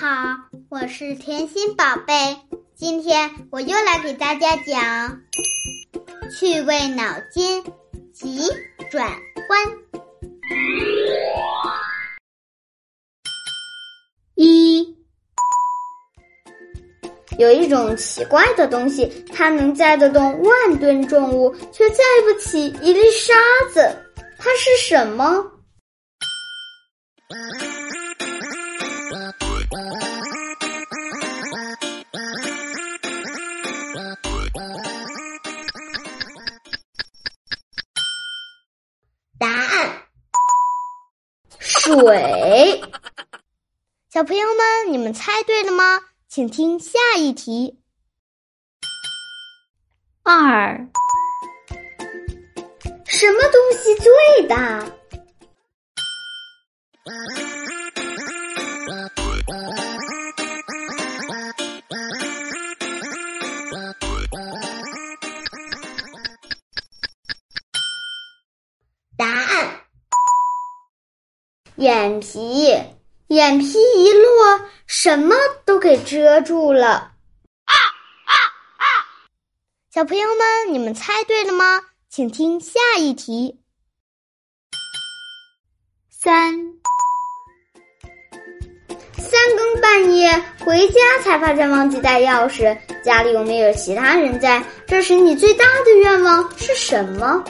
好，我是甜心宝贝。今天我又来给大家讲趣味脑筋急转弯。一，有一种奇怪的东西，它能载得动万吨重物，却载不起一粒沙子。它是什么？水。小朋友们，你们猜对了吗？请听下一题。二，什么东西最大？眼皮。眼皮一落，什么都给遮住了。啊啊啊！小朋友们，你们猜对了吗？请听下一题。三，三更半夜回家才发现忘记带钥匙，家里有没有其他人在？这时你最大的愿望是什么？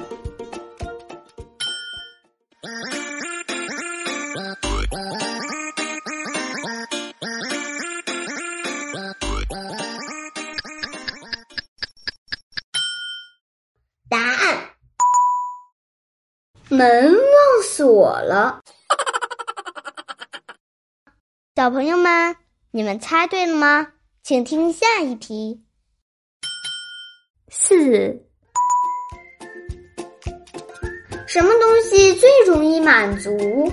门忘锁了。小朋友们，你们猜对了吗？请听下一题。四，什么东西最容易满足？